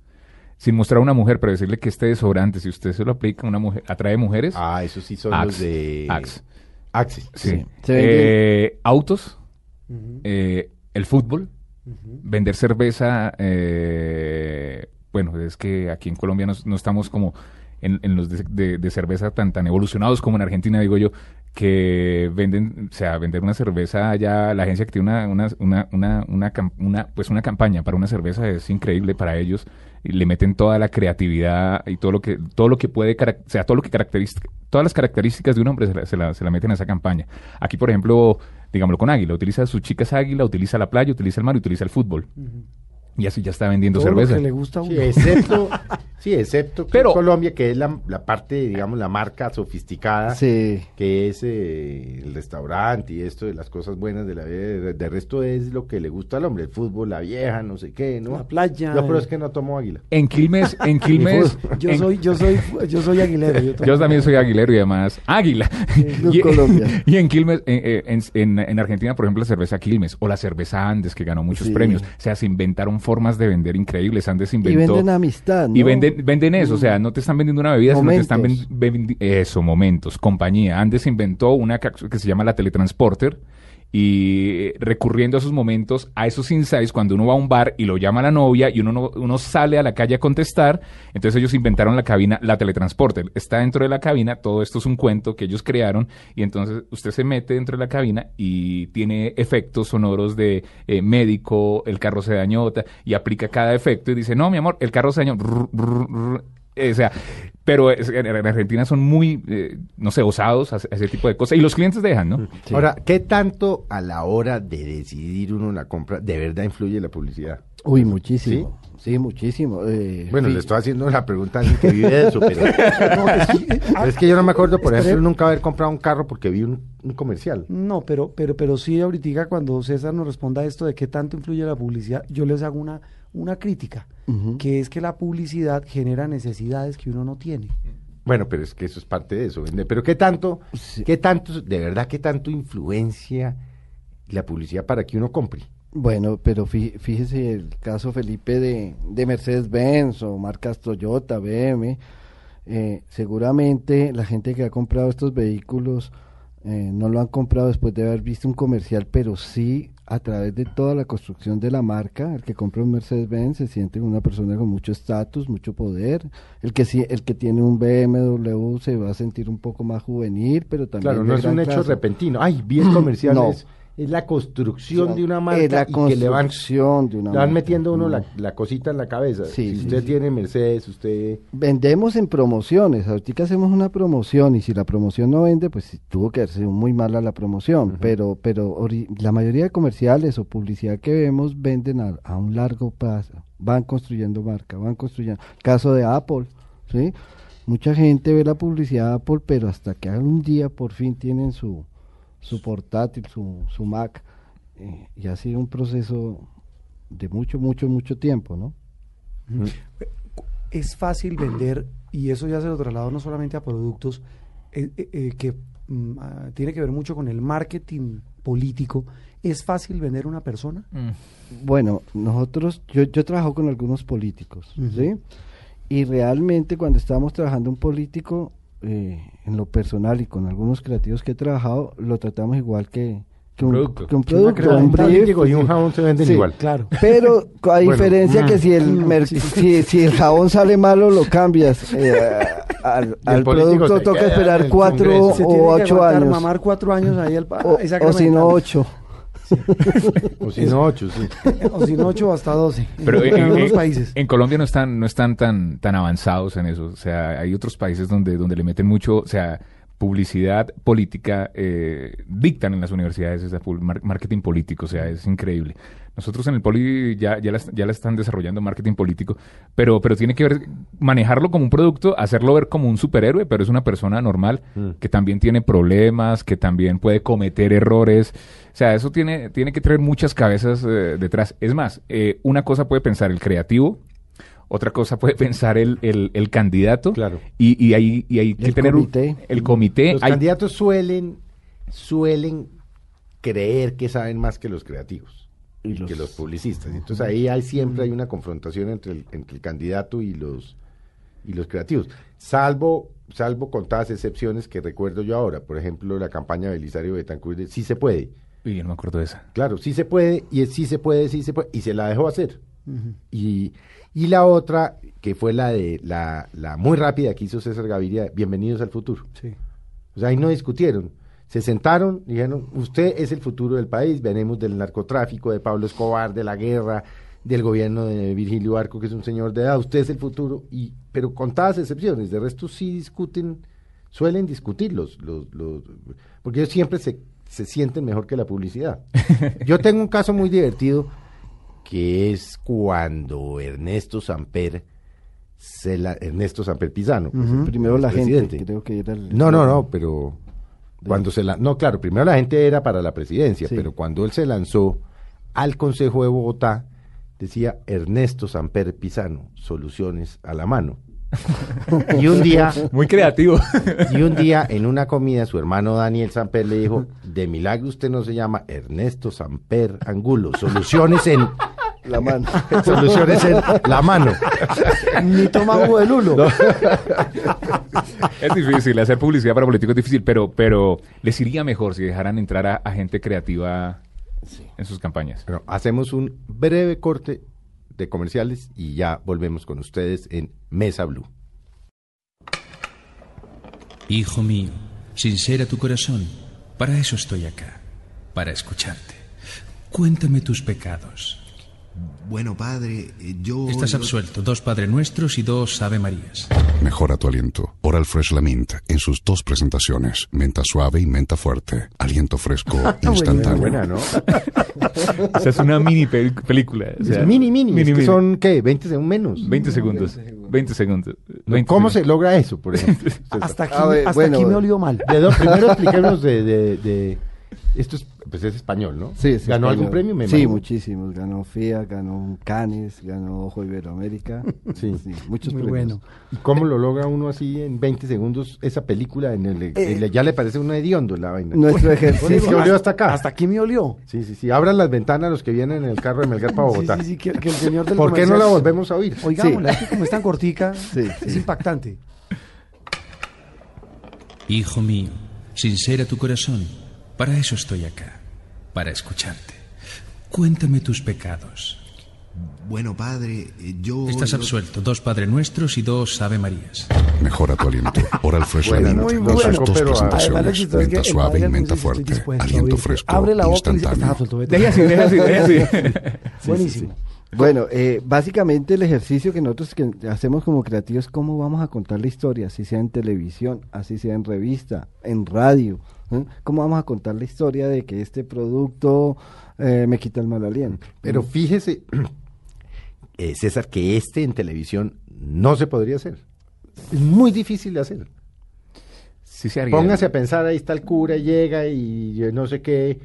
sin mostrar a una mujer, pero decirle que este desodorante, si usted se lo aplica a una mujer, atrae mujeres. Ah, esos sí son Axe, los de... Axe. Axe. Sí. Sí. Eh, autos, eh, el fútbol, vender cerveza, eh, bueno, es que aquí en Colombia no, no estamos como en, los de, cerveza tan tan evolucionados como en Argentina, digo yo, que venden, o sea, vender una cerveza ya, la agencia que tiene una, una, una, una, una, una, pues una campaña para una cerveza es increíble para ellos y le meten toda la creatividad y todo lo que, todo lo que puede, o sea, todo lo que caracteriza, todas las características de un hombre se la, se la, se la meten a esa campaña. Aquí, por ejemplo, digámoslo con Águila, utiliza sus chicas Águila, utiliza la playa, utiliza el mar, utiliza el fútbol. Y así ya está vendiendo Todo lo cerveza. que le gusta a uno. Sí, excepto, sí, excepto que Pero- Colombia, que es la, la parte, digamos, la marca sofisticada, Sí. que es eh, el restaurante y esto de las cosas buenas de la vida. De, de resto es lo que le gusta al hombre, el fútbol, la vieja, no sé qué, ¿no? La playa. Pero es que no tomo águila. En Quilmes, en Quilmes, Yo en- soy, yo soy, yo soy aguilero. Yo, Yo también soy aguilero y además águila. Y, Colombia. y en Quilmes, en, en- en- en Argentina, por ejemplo, la cerveza Quilmes o la cerveza Andes, que ganó muchos Sí. premios. O sea, se inventaron formas de vender increíbles. Andes Y inventó... venden amistad, ¿no? Y venden, venden eso, o sea, no te están vendiendo una bebida, sino te están Momentos. vendiendo eso, momentos, compañía. Andes inventó una que se llama la teletransporter y recurriendo a esos momentos, a esos insights, cuando uno va a un bar y lo llama la novia y uno, no- uno sale a la calle a contestar, entonces ellos inventaron la cabina, la teletransporter. Está dentro de la cabina, todo esto es un cuento que ellos crearon y entonces usted se mete dentro de la cabina y tiene efectos sonoros de eh, médico, el carro se dañó y aplica cada efecto y dice, no, mi amor, el carro se dañó. Eh, o sea, pero es- en en Argentina son muy, eh, no sé, osados a, a ese tipo de cosas y los clientes dejan, ¿no? Sí. Ahora, ¿qué tanto a la hora de decidir uno una compra de verdad influye la publicidad? Uy, muchísimo. Sí, muchísimo. eh, Bueno, le estoy haciendo la pregunta a alguien que vive de eso, pero, pero es que yo no me acuerdo, por ejemplo, nunca haber comprado un carro porque vi un, un comercial. No, pero, pero, pero sí, ahorita cuando César nos responda a esto de qué tanto influye la publicidad, yo les hago una, una crítica, que es que la publicidad genera necesidades que uno no tiene. Bueno, pero es que eso es parte de eso. Pero ¿qué tanto, Sí. qué tanto, de verdad, qué tanto influencia la publicidad para que uno compre? Bueno, pero fí- fíjese el caso Felipe de, de Mercedes-Benz o marcas Toyota, BM. eh, seguramente la gente que ha comprado estos vehículos eh, no lo han comprado después de haber visto un comercial, pero sí a través de toda la construcción de la marca. El que compra un Mercedes-Benz se siente una persona con mucho estatus, mucho poder. El que sí, el que tiene un BMW se va a sentir un poco más juvenil, pero también Claro, no es un hecho repentino. Ay, vi el comercial, No. Es, la construcción de una marca Es la y que le van, de una le van metiendo uno la, Mm. la cosita en la cabeza. Sí, si sí, usted sí. tiene Mercedes, usted... Vendemos en promociones, ahorita hacemos una promoción y si la promoción no vende, pues tuvo que haber sido muy mala la promoción, pero pero la mayoría de comerciales o publicidad que vemos venden a, a un largo plazo, van construyendo marca, van construyendo. Caso de Apple, ¿sí? Mucha gente ve la publicidad de Apple, pero hasta que un día por fin tienen su, su portátil, su, su Mac, eh, y ha sido un proceso de mucho, mucho, mucho tiempo, ¿no? Es fácil vender, y eso ya se lo traslado no solamente a productos, eh, eh, eh, que mm, ah, tiene que ver mucho con el marketing político. ¿Es fácil vender una persona? Bueno, nosotros, yo, yo trabajo con algunos políticos. ¿sí? Y realmente cuando estábamos trabajando un político, eh, en lo personal y con algunos creativos que he trabajado, lo tratamos igual que, que un, Producto. que un producto, un brief, y un jabón se venden Sí. igual. Claro. Pero a Bueno, diferencia que mm, si el mer- si, si el jabón sale malo lo cambias eh, al, producto toca esperar cuatro o ocho aguantar, años mamar cuatro años ahí el, o, o si no ocho O si no, ocho, sí. o si no ocho hasta doce. Pero en, en, algunos en- países. en Colombia no están, no están tan, tan avanzados en eso. O sea, hay otros países donde, donde le meten mucho, o sea, publicidad política, eh, dictan en las universidades esa marketing político, o sea, es increíble. Nosotros en el Poli ya, ya, la, ya la están desarrollando marketing político, pero, pero tiene que ver, manejarlo como un producto, hacerlo ver como un superhéroe, pero es una persona normal Mm. que también tiene problemas, que también puede cometer errores. O sea, eso tiene, tiene que traer muchas cabezas eh, detrás. Es más, eh, una cosa puede pensar el creativo, otra cosa puede pensar el, el, el candidato. Claro. Y, y hay, y hay que El tener un- comité. el comité. Los hay- candidatos suelen, suelen creer que saben más que los creativos Y y los- que los publicistas. Entonces ahí hay siempre hay una confrontación entre el, entre el candidato y los y los creativos. Salvo, salvo contadas excepciones que recuerdo yo ahora. Por ejemplo, la campaña de Belisario Betancourt de sí se puede. Uy, yo no me acuerdo de esa. Claro, sí se puede, y es sí se puede, sí se puede, y se la dejó hacer. y, y la otra, que fue la de la, la muy rápida que hizo César Gaviria, Bienvenidos al futuro. Sí. O sea, ahí no discutieron. Se sentaron dijeron, usted es el futuro del país, venimos del narcotráfico, de Pablo Escobar, de la guerra, del gobierno de Virgilio Arco, que es un señor de edad, usted es el futuro, y pero con todas excepciones, de resto sí discuten, suelen discutir los, los, los- porque ellos siempre se, se sienten mejor que la publicidad. Yo tengo un caso muy divertido, que es cuando Ernesto Samper, se la, Ernesto Samper Pizano, pues, el primero la gente presidente. creo que era el No, no, no, pero cuando se la, no, claro, primero la gente era para la presidencia, Sí. pero cuando él se lanzó al Consejo de Bogotá, decía Ernesto Samper Pizano, soluciones a la mano. y un día, Muy creativo. y un día en una comida su hermano Daniel Samper le dijo, de milagro usted no se llama Ernesto Samper Angulo, soluciones en La mano. Soluciones en la mano. Ni toma jugo de lulo. Es difícil, hacer publicidad para políticos es difícil, pero, pero les iría mejor si dejaran entrar a, a gente creativa en sus campañas. Bueno, hacemos un breve corte de comerciales y ya volvemos con ustedes en Mesa Blue. Hijo mío, sincera tu corazón, para eso estoy acá, para escucharte. Cuéntame tus pecados. Bueno, padre, eh, yo... Estás absuelto, dos Padre Nuestros y dos Ave Marías. Mejora tu aliento. Oral Fresh Lamint en sus dos presentaciones, menta suave y menta fuerte. Aliento fresco instantáneo. Buena, ¿no? O sea, es una mini pel- película. o sea, Es mini, mini. es que mini. son, ¿qué? 20 segundos menos. 20 segundos. 20 segundos. 20 ¿Cómo se segundos. logra eso, por ejemplo? Hasta aquí, ver, hasta bueno, aquí me olió mal. De dos, primero expliquemos de, de, de- Esto es, pues es español, ¿no? Sí, es ¿Ganó español. algún premio? Me sí, imagino? muchísimos. Ganó FIA, ganó Canes, ganó Ojo Iberoamérica. Sí. muchos Muy premios. bueno. ¿Y cómo lo logra uno así en 20 segundos esa película? En el, Eh, el- ya le parece uno hediondo la vaina. Nuestro Sí, ejercicio. se olió hasta acá. Hasta aquí me olió. Sí, sí, sí. Abran las ventanas los que vienen en el carro de Melgar para Sí, Bogotá. sí, sí, que, que el señor del ¿Por qué no la volvemos a oír? Oigámosla, es que como es tan cortica, Sí, es sí. impactante. Hijo mío, sincera tu corazón, para eso estoy acá, para escucharte. Cuéntame tus pecados. Bueno, padre, yo... Estás yo- absuelto, dos Padre Nuestros y dos Ave Marías. Mejora tu aliento. Oral Fresh Bueno, muy en bueno. sus dos presentaciones, menta suave y menta fuerte. Aliento fresco Abre la boca instantáneo. Deje así, deje así, deje así. Buenísimo. Bueno, eh, básicamente el ejercicio que nosotros que hacemos como creativos es cómo vamos a contar la historia, así sea en televisión, así sea en revista, en radio. ¿Eh? ¿Cómo vamos a contar la historia de que este producto eh, me quita el mal aliento? Pero fíjese, eh, César, que este en televisión no se podría hacer. Es muy difícil de hacer. Sí se. Póngase a pensar, ahí está el cura, llega y yo no sé qué.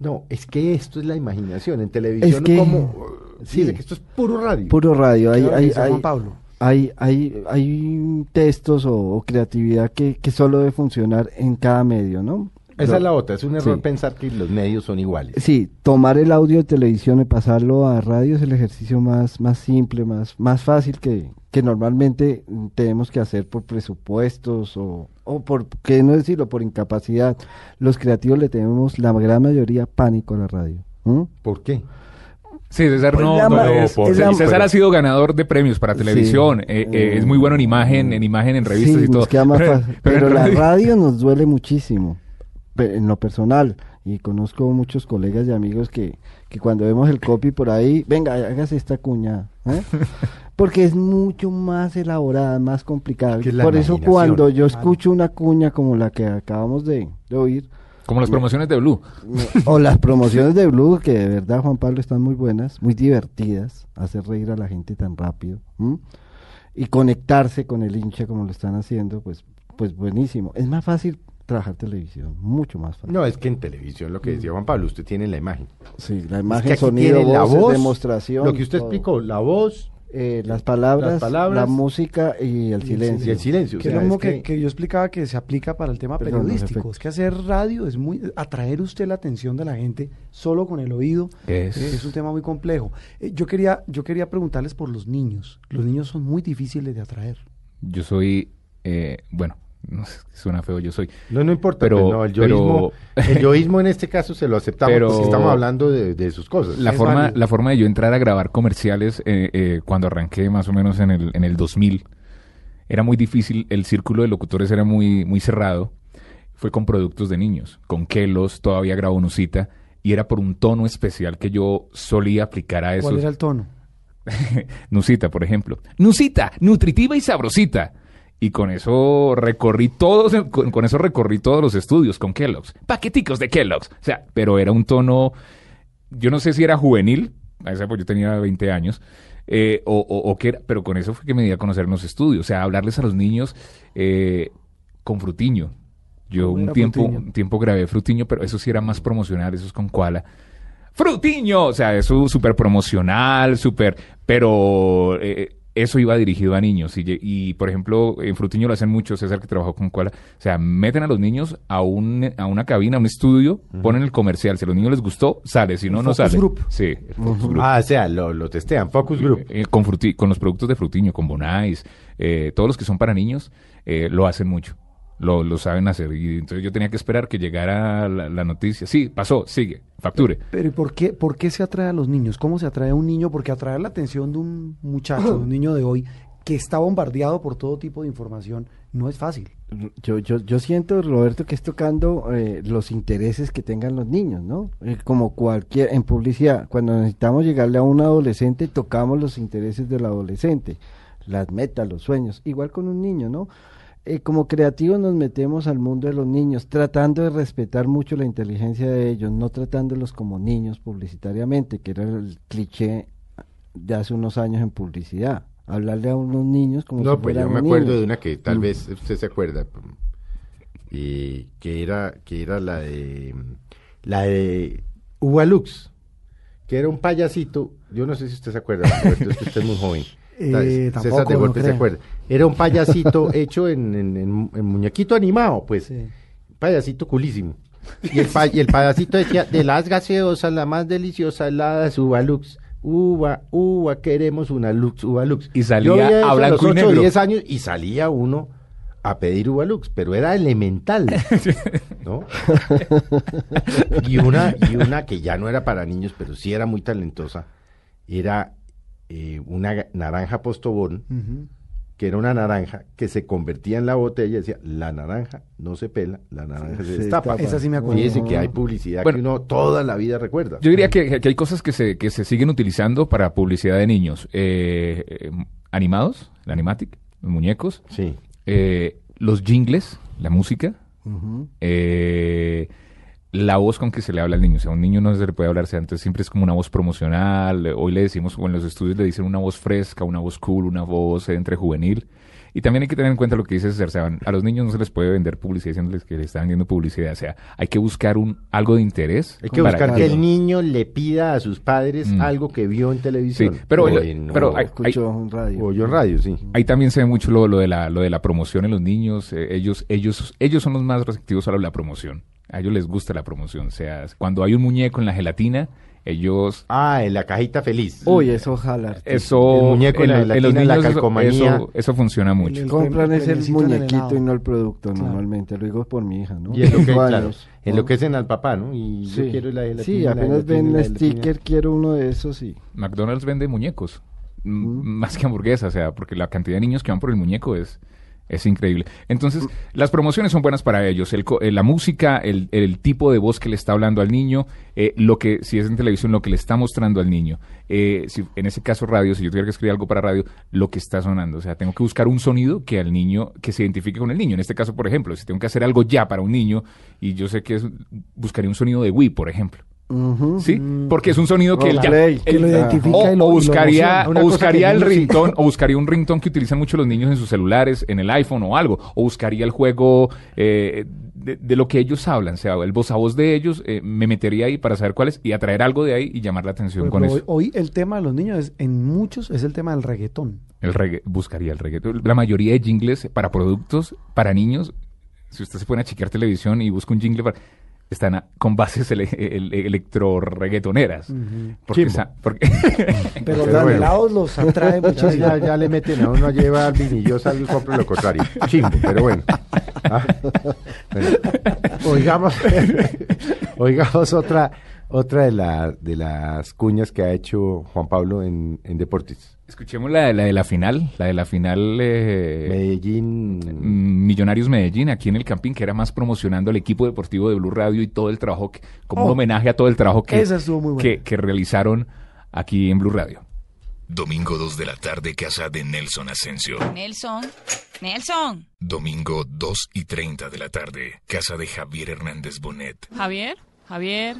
No, es que esto es la imaginación. En televisión, que- como. Sí, sí. de que esto es puro radio. Puro radio, hay, Claro, hay, hay, Juan Pablo. Hay, hay, hay textos o, o creatividad que, que solo debe funcionar en cada medio, ¿no? Esa es la otra. Es un error Sí. pensar que los medios son iguales. Sí, tomar el audio de televisión y pasarlo a radio es el ejercicio más, más simple, más, más fácil que, que normalmente mm, tenemos que hacer por presupuestos o, o por, qué no decirlo, por incapacidad. Los creativos le tenemos la gran mayoría pánico a la radio. ¿m? ¿Por qué? Sí, César Pues no, no ma- le- es la- César ha sido ganador de premios para Sí. televisión. eh, eh, es muy bueno en imagen, en imagen, en revistas Sí, y todo. nos queda más Pero- fácil. pero Pero la radio- radio nos duele muchísimo, en lo personal. Y conozco muchos colegas y amigos que, que cuando vemos el copy por ahí, venga, hágase esta cuña. ¿eh? Porque es mucho más elaborada, más complicada. Es Por eso cuando yo escucho una cuña como la que acabamos de, de oír, Como las promociones de Blue. o las promociones de Blue, que de verdad, Juan Pablo, están muy buenas, muy divertidas, hacer reír a la gente tan rápido, ¿m? y conectarse con el hincha como lo están haciendo, pues, pues buenísimo. Es más fácil trabajar televisión, mucho más fácil. No, es que en televisión, lo que decía Juan Pablo, usted tiene la imagen. Sí, la Es imagen, que aquí sonido, tiene la voz, demostración. Lo que usted todo. explicó, la voz Eh, las, palabras, Las palabras, la música y el silencio. y el silencio. o Que es sea, lo es que, que- que yo explicaba que se aplica para el tema periodístico. Es que hacer radio es muy... Atraer usted la atención de la gente solo con el oído Es- es un tema muy complejo. Eh, yo, quería, yo quería preguntarles por los niños. Los niños son muy difíciles de atraer. Yo soy, eh, bueno, no sé, suena feo, yo soy. No, no importa, Pero- pues no, el yoísmo, pero- el yoísmo en este caso se lo aceptamos Pero- porque estamos hablando de, de sus cosas. La Es forma, válido. la forma de yo entrar a grabar comerciales eh, eh, cuando arranqué más o menos en el, en el 2000 era muy difícil, el círculo de locutores era muy, muy cerrado. Fue con productos de niños, con Kelos, todavía grabó Nusita, y era por un tono especial que yo solía aplicar a esos. ¿Cuál era el tono? Nusita, por ejemplo. Nusita, nutritiva y sabrosita. Y con eso recorrí todos, con, con eso recorrí todos los estudios con Kellogg's. Paqueticos de Kellogg's. O sea, pero era un tono, yo no sé si era juvenil, a esa época yo tenía 20 años, eh, o, o, o qué era, pero con eso fue que me di a conocer en los estudios. O sea, hablarles a los niños eh, con frutiño. Yo ¿Cómo un tiempo, Frutiño? un tiempo grabé frutiño, pero eso sí era más promocional, eso es con Koala. Frutiño, o sea, eso súper promocional, súper, pero eh, eso iba dirigido a niños. Y, y, por ejemplo, en Frutiño lo hacen mucho, César que trabajó con Cuala. O sea, meten a los niños a, un, a una cabina, a un estudio, ponen el comercial. Si a los niños les gustó, sale. Si no, El no focus sale. group. Sí, el focus group. Ah, o sea, lo, lo testean, Focus Group. Eh, con, fruti- con los productos de Frutiño, con Bonais, eh, todos los que son para niños, eh, lo hacen mucho. Lo, lo saben hacer. Y entonces yo tenía que esperar que llegara la, la noticia. Sí, pasó, sigue, facture. Pero ¿y por qué, por qué se atrae a los niños? ¿Cómo se atrae a un niño? Porque atraer la atención de un muchacho, de un niño de hoy, que está bombardeado por todo tipo de información, no es fácil. Yo, yo, yo siento, Roberto, que es tocando eh, los intereses que tengan los niños, ¿no? Eh, como cualquier, en publicidad, cuando necesitamos llegarle a un adolescente, tocamos los intereses del adolescente, las metas, los sueños, igual con un niño, ¿no? Eh, como creativos nos metemos al mundo de los niños, tratando de respetar mucho la inteligencia de ellos, no tratándolos como niños publicitariamente, que era el cliché de hace unos años en publicidad. Hablarle a unos niños como No, si pues yo me niños. acuerdo de una que tal Mm. vez usted se acuerda, y que era que era la de la de Ubalux, que era un payasito, yo no sé si usted se acuerda, que usted es muy joven. Eh, César tampoco, de no golpe se acuerda. Era un payasito hecho en, en- en- en muñequito animado, pues. Sí. Payasito culísimo. Y el, pa- y el payasito decía, de las gaseosas, la más deliciosa, la de Ubalux. Uva, uva, queremos una Lux, Uva Lux. Y salía a blanco los y 8 o negro. 10 años y salía uno a pedir Uva Lux, pero era elemental, ¿no? y una, y una que ya no era para niños, pero sí era muy talentosa, era eh, una naranja postobón, Ujú. que era una naranja que se convertía en la botella y decía, la naranja no se pela, la naranja se Se destapa. Esa sí me acuerdo. Fíjese que hay publicidad Bueno. que uno toda la vida recuerda. Yo diría que, que hay cosas que se, que se siguen utilizando para publicidad de niños. Eh, eh, animados, la animatic, los muñecos, Sí. eh, los jingles, la música, eh, la voz con que se le habla al niño. O sea, a un niño no se le puede hablarse antes, siempre es como una voz promocional. Hoy le decimos, o en los estudios le dicen una voz fresca, una voz cool, una voz eh, entre juvenil. Y también hay que tener en cuenta lo que dice César, o sea, a los niños no se les puede vender publicidad diciéndoles que le están vendiendo publicidad. O sea, hay que buscar un algo de interés. Hay que buscar que el niño le pida a sus padres Mm. algo que vio en televisión. Sí, pero- o en- pero o- hay- Escucho un radio. o oyó en radio, sí. Ahí también se ve mucho lo, lo de la lo de la promoción en los niños. eh, ellos ellos ellos son los más receptivos a la promoción. A ellos les gusta la promoción. O sea, cuando hay un muñeco en la gelatina, ellos Ah, en la cajita feliz. Uy, eso ojalá. eso El muñeco en la los gelatina, la niños eso- calcomanía. Eso, eso funciona mucho. El- Compran es el en muñequito y no el producto Claro. normalmente. Lo digo por mi hija, ¿no? Y es lo que, claro, enloquecen al papá, ¿no? Y yo Sí, quiero la gelatina. sí la apenas gelatina, ven el sticker, quiero uno de esos, sí. McDonald's vende muñecos. Mm. Más que hamburguesas, o sea, porque la cantidad de niños que van por el muñeco es, es increíble. Entonces, las promociones son buenas para ellos. El, eh, la música, el, el tipo de voz que le está hablando al niño, eh, lo que, si es en televisión, lo que le está mostrando al niño. Eh, si, en ese caso, radio, si yo tuviera que escribir algo para radio, lo que está sonando. O sea, tengo que buscar un sonido que al niño, que se identifique con el niño. En este caso, por ejemplo, si tengo que hacer algo ya para un niño, y yo sé que es, buscaría un sonido de Wii, por ejemplo. ¿Sí? Porque es un sonido que él ya... Roleplay. Que lo él- identifica o, y lo- o y lo buscaría, o buscaría el ringtone, o buscaría un ringtone que utilizan mucho los niños en sus celulares, en el iPhone o algo, o buscaría el juego eh, de, de lo que ellos hablan, o sea, el voz a voz de ellos, eh, me metería ahí para saber cuál es y atraer algo de ahí y llamar la atención con eso. hoy, hoy el tema de los niños es, en muchos es el tema del reggaetón. El regga- buscaría el reggaetón. La mayoría de jingles para productos, para niños, si usted se pone a chequear televisión y busca un jingle para- están a- con bases ele- el- electro reggaetoneras. Porque, Chimbo. sa- porque Pero los helados los atrae mucho. Ya, ya, le meten a uno a llevar al vino y yo salgo y compro lo contrario. Chimbo, pero bueno. Ah, bueno. Oigamos, oigamos otra, otra de, la, de las cuñas que ha hecho Juan Pablo en, en Deportes. Escuchemos la, de- la de la final, la de la final eh, Medellín. mm, Millonarios Medellín, aquí en el Campín, que era más promocionando el equipo deportivo de Blue Radio y todo el trabajo, que, como un Oh. homenaje a todo el trabajo que, Esa estuvo muy buena. que, que realizaron aquí en Blue Radio. Domingo 2 de la tarde, casa de Nelson Asensio. Nelson, Nelson. Domingo 2 y 30 de la tarde, casa de Javier Hernández Bonet. Javier, Javier,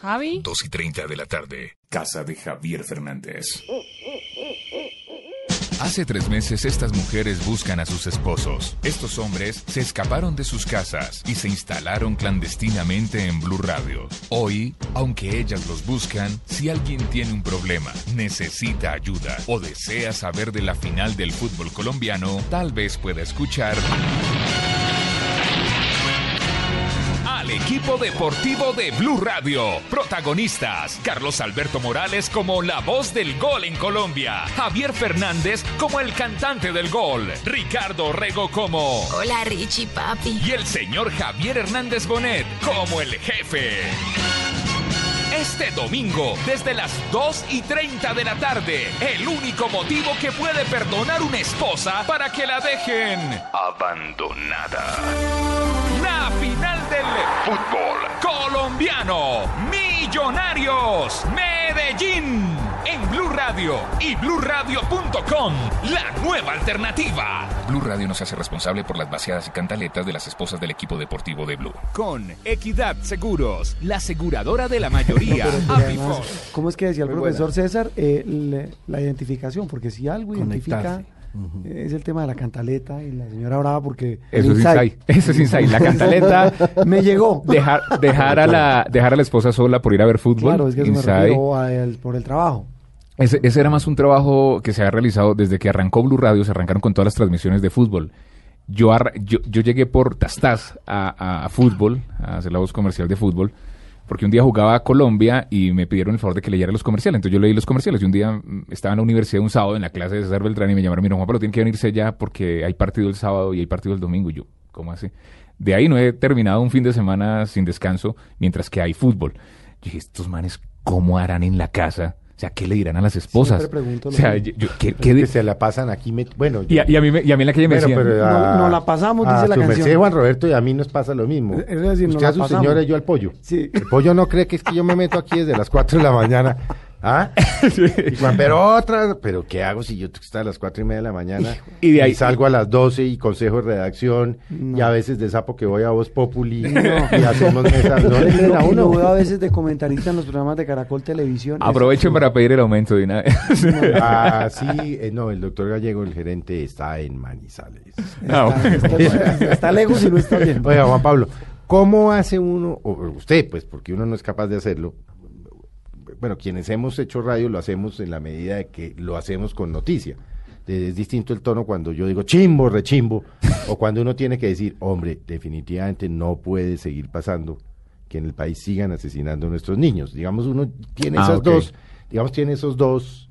Javi. 2 y 30 de la tarde, casa de Javier Fernández. Hace tres meses estas mujeres buscan a sus esposos. Estos hombres se escaparon de sus casas y se instalaron clandestinamente en Blue Radio. Hoy, aunque ellas los buscan, si alguien tiene un problema, necesita ayuda o desea saber de la final del fútbol colombiano, tal vez pueda escuchar equipo deportivo de Blue Radio. Protagonistas: Carlos Alberto Morales como la voz del gol en Colombia, Javier Fernández como el cantante del gol, Ricardo Rego como Hola Richie, papi. y el señor Javier Hernández Bonet como el jefe. Este domingo, desde las 2 y 30 de la tarde, el único motivo que puede perdonar una esposa para que la dejen abandonada. Fútbol colombiano. Millonarios. Medellín. En Blue Radio y bluradio.com. La nueva alternativa. Blue Radio no se hace responsable por las vaciadas y cantaletas de las esposas del equipo deportivo de Blue. Con Equidad Seguros, la aseguradora de la mayoría. No, pero- pero además, Amplifon. ¿Cómo es que decía el Muy profesor César? Eh, le- la identificación, porque si algo identifica Es el tema de la cantaleta y la señora Brava, porque... Eso es insight. Eso es insight. La cantaleta. Me llegó. Dejar, dejar, a la, dejar a la esposa sola por ir a ver fútbol. Claro, es que eso me refiero a el- por el trabajo. Ese, ese era más un trabajo que se ha realizado desde que arrancó Blue Radio, se arrancaron con todas las transmisiones de fútbol. Yo, arra- yo, yo llegué por Tastaz a, a- a fútbol, a hacer la voz comercial de fútbol, porque un día jugaba a Colombia y me pidieron el favor de que leyera los comerciales. Entonces yo leí los comerciales y un día mm, estaba en la universidad un sábado en la clase de César Beltrán y me llamaron, mira Juan Pablo, tiene que venirse ya porque hay partido el sábado y hay partido el domingo. Y yo, ¿cómo así? De ahí no he terminado un fin de semana sin descanso mientras que hay fútbol. Yo dije, estos manes, ¿cómo harán en la casa? O sea, ¿qué le dirán a las esposas? Siempre pregunto O sea, yo, yo- ¿qué- qué que di- se la pasan aquí. met- Bueno, y, a, y a mí, me- y a mí en la calle me Bueno, decían, pero No- a- no la pasamos, a dice la su canción. merced, Juan Roberto, y a mí nos pasa lo mismo. Es decir, no Usted la a su pasamos. señora y yo al pollo. Sí. El pollo no cree que es que yo me meto aquí desde las 4 de la mañana. ¿Ah? Y Juan, pero otra, pero ¿qué hago si yo estoy a las 4 y media de la mañana Y de ahí- salgo a las 12 y consejo de redacción y a veces de sapo que voy a Voz Populi No. y hacemos mesas? ¿No le creen a uno? veo a veces de comentarista en los programas de Caracol Televisión. aprovechen para pedir el aumento de una vez. Ah, sí, eh, no, el doctor Gallego, el gerente, está en Manizales. Ah. Está, está lejos y no está bien. Oiga, Juan Pablo, ¿cómo hace uno, o usted, pues, porque uno no es capaz de hacerlo? Bueno, quienes hemos hecho radio lo hacemos en la medida de que lo hacemos con noticia. Es distinto el tono cuando yo digo chimbo, rechimbo, o cuando uno tiene que decir, hombre, definitivamente no puede seguir pasando que en el país sigan asesinando a nuestros niños. Digamos, uno tiene Ah, esas dos, digamos, tiene esos dos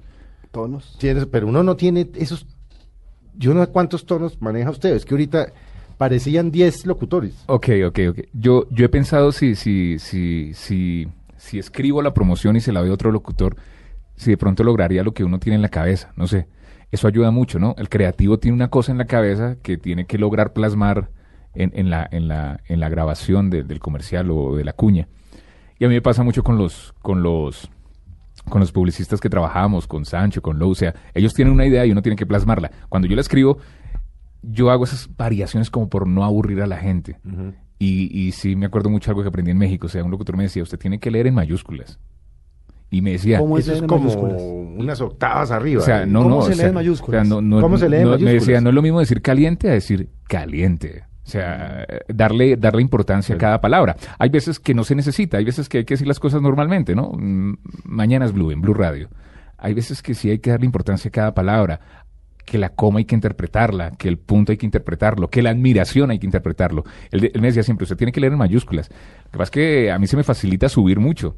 Tonos. Tienes- pero uno no tiene esos. Yo no sé cuántos tonos maneja usted. Es que ahorita parecían 10 locutores. Ok, ok, ok. Yo, yo he pensado si, si, si, si, si escribo la promoción y se la doy a otro locutor, si de pronto lograría lo que uno tiene en la cabeza. No sé. Eso ayuda mucho, ¿no? El creativo tiene una cosa en la cabeza que tiene que lograr plasmar en, la, grabación de- del comercial o de la cuña. Y a mí me pasa mucho con los, publicistas que trabajamos, con Sancho, con Lou, o sea, ellos tienen una idea y uno tiene que plasmarla. Cuando yo la escribo, yo hago esas variaciones como por no aburrir a la gente. Y, y sí me acuerdo mucho algo que aprendí en México, o sea, un locutor me decía, usted tiene que leer en mayúsculas. Y me decía, ¿Cómo es Eso es como mayúsculas? unas octavas arriba. o sea, no, ¿Cómo no, se o lee sea, en mayúsculas? o sea, no, no- ¿Cómo se lee en no- Me mayúsculas? decía, no es lo mismo decir caliente a decir caliente. O sea, darle, darle importancia a cada palabra. Hay veces que no se necesita, hay veces que hay que decir las cosas normalmente, ¿no? Mañana es Blue, en Blue Radio. Hay veces que sí hay que darle importancia a cada palabra, que la coma hay que interpretarla, que el punto hay que interpretarlo, que la admiración hay que interpretarlo. Él, me decía siempre, usted tiene que leer en mayúsculas. Lo que pasa es que a mí se me facilita subir mucho.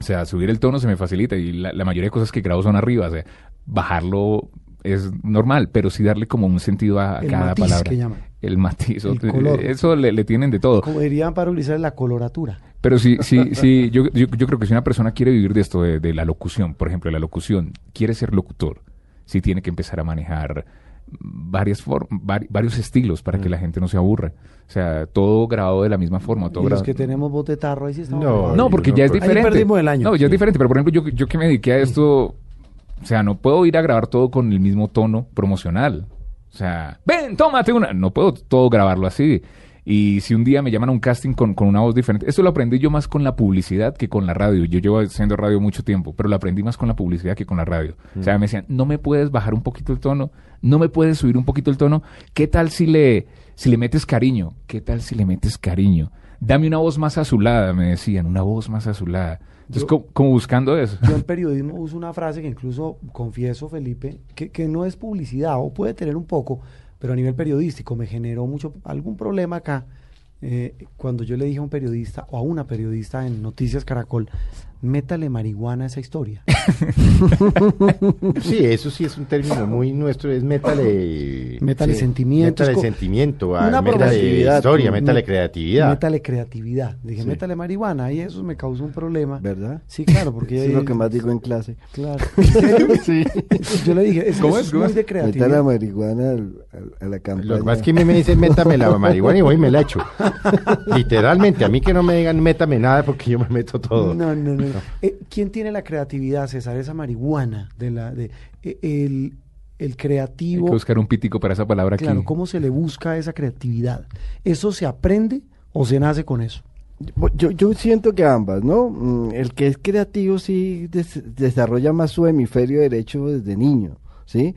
O sea, subir el tono se me facilita y la, la mayoría de cosas que grabo son arriba. O sea, bajarlo es normal, pero sí darle como un sentido a, El cada matiz palabra. que llaman. El matiz. El color. Eso le, le tienen de todo. Como dirían para utilizar la coloratura. Pero sí, sí, sí, yo, yo, yo creo que si una persona quiere vivir de esto, de, de la locución, por ejemplo, de la locución, quiere ser locutor, sí tiene que empezar a manejar varias form- vari- varios estilos para que la gente no se aburra. O sea, todo grabado de la misma forma. Todo Y los que tenemos voz de tarro, ahí sí estamos. No, no, porque no, ya es Ahí diferente. perdimos el año. No, ya es diferente. Pero por ejemplo, yo, yo que me dediqué a esto, o sea, no puedo ir a grabar todo con el mismo tono promocional. O sea, ven, tómate una. No puedo todo grabarlo así. Y si un día me llaman a un casting con, con una voz diferente, esto lo aprendí yo más con la publicidad que con la radio. Yo llevo haciendo radio mucho tiempo, pero lo aprendí más con la publicidad que con la radio. O sea, me decían, no me puedes bajar un poquito el tono, no me puedes subir un poquito el tono. ¿Qué tal si le, si le metes cariño? ¿Qué tal si le metes cariño? Dame una voz más azulada, me decían, una voz más azulada. Entonces, Yo- como buscando eso. Yo en periodismo uso una frase que incluso confieso, Felipe, que, que no es publicidad o puede tener un poco, pero a nivel periodístico me generó mucho algún problema acá eh, cuando yo le dije a un periodista o a una periodista en Noticias Caracol, métale marihuana a esa historia. Sí, eso sí es un término muy nuestro, es métale... Métale sí, Métale sentimiento, ah, Una métale historia, Mm, métale mé- creatividad. Métale creatividad. Dije, Sí. métale marihuana y eso me causó un problema. ¿Verdad? Sí, claro, porque es lo que más digo en clase. Claro. Sí. Yo le dije, es, ¿Cómo eso es? es ¿Cómo muy es? de creatividad. la marihuana al- al- a la campaña. Lo que pasa es que me, me dicen métame la marihuana y voy y me la echo. Literalmente, a mí que no me digan métame nada porque yo me meto todo. No, no, no. Eh, ¿Quién tiene la creatividad, César? Esa marihuana de la de eh, el, el Hay creativo. que buscar un pítico para esa palabra Claro, aquí. ¿cómo se le busca esa creatividad? ¿Eso se aprende o se nace con eso? Yo, yo siento que ambas, ¿no? Mm, El que es creativo sí des- desarrolla más su hemisferio derecho desde niño, ¿sí?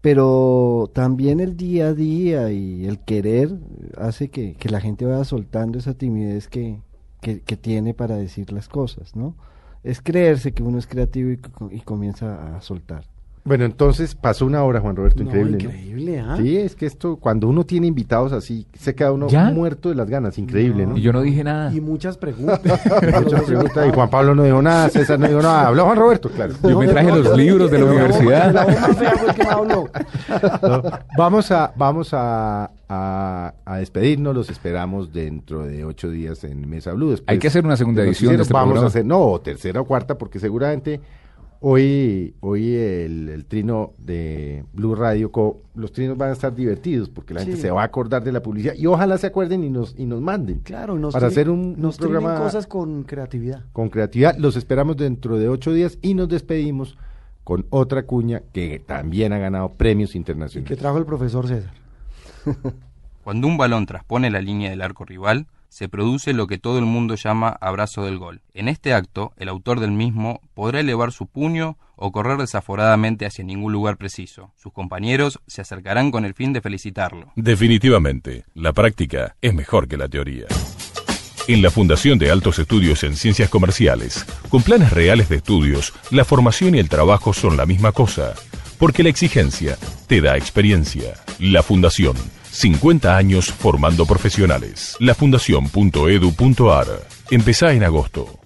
Pero también el día a día y el querer hace que, que la gente vaya soltando esa timidez que, que, que tiene para decir las cosas, ¿no? Es creerse que uno es creativo y, y comienza a soltar. Bueno, entonces pasó una hora, Juan Roberto, No, increíble. ¿no? increíble, ¿ah? Sí, es que esto, cuando uno tiene invitados así, se queda uno ¿Ya? muerto de las ganas, increíble, ¿no? Y yo no dije nada. Y muchas preguntas. Muchas preguntas, y Juan Pablo no dijo nada, César no dijo nada, habló Juan Roberto, claro. Yo me traje los libros de la universidad. Vamos a, vamos a, a, a despedirnos, los esperamos dentro de ocho días en Mesa Blue. Después Hay que hacer una segunda edición de este Vamos programa. a hacer, no, tercera o cuarta, porque seguramente hoy, hoy el, el trino de Blue Radio, co- los trinos van a estar divertidos, porque la gente se va a acordar de la publicidad y ojalá se acuerden y nos, y nos manden. Claro, nos para hacer un, un nos trimen programa cosas con creatividad. con creatividad. Los esperamos dentro de ocho días y nos despedimos con otra cuña que también ha ganado premios Y internacionales. que trajo el profesor César. Cuando un balón transpone la línea del arco rival, se produce lo que todo el mundo llama abrazo del gol. En este acto, el autor del mismo podrá elevar su puño o correr desaforadamente hacia ningún lugar preciso. Sus compañeros se acercarán con el fin de felicitarlo. Definitivamente, la práctica es mejor que la teoría. En la Fundación de Altos Estudios en Ciencias Comerciales, con planes reales de estudios, la formación y el trabajo son la misma cosa, porque la exigencia te da experiencia. La Fundación, 50 años formando profesionales. Lafundación.edu.ar. Empezá en agosto.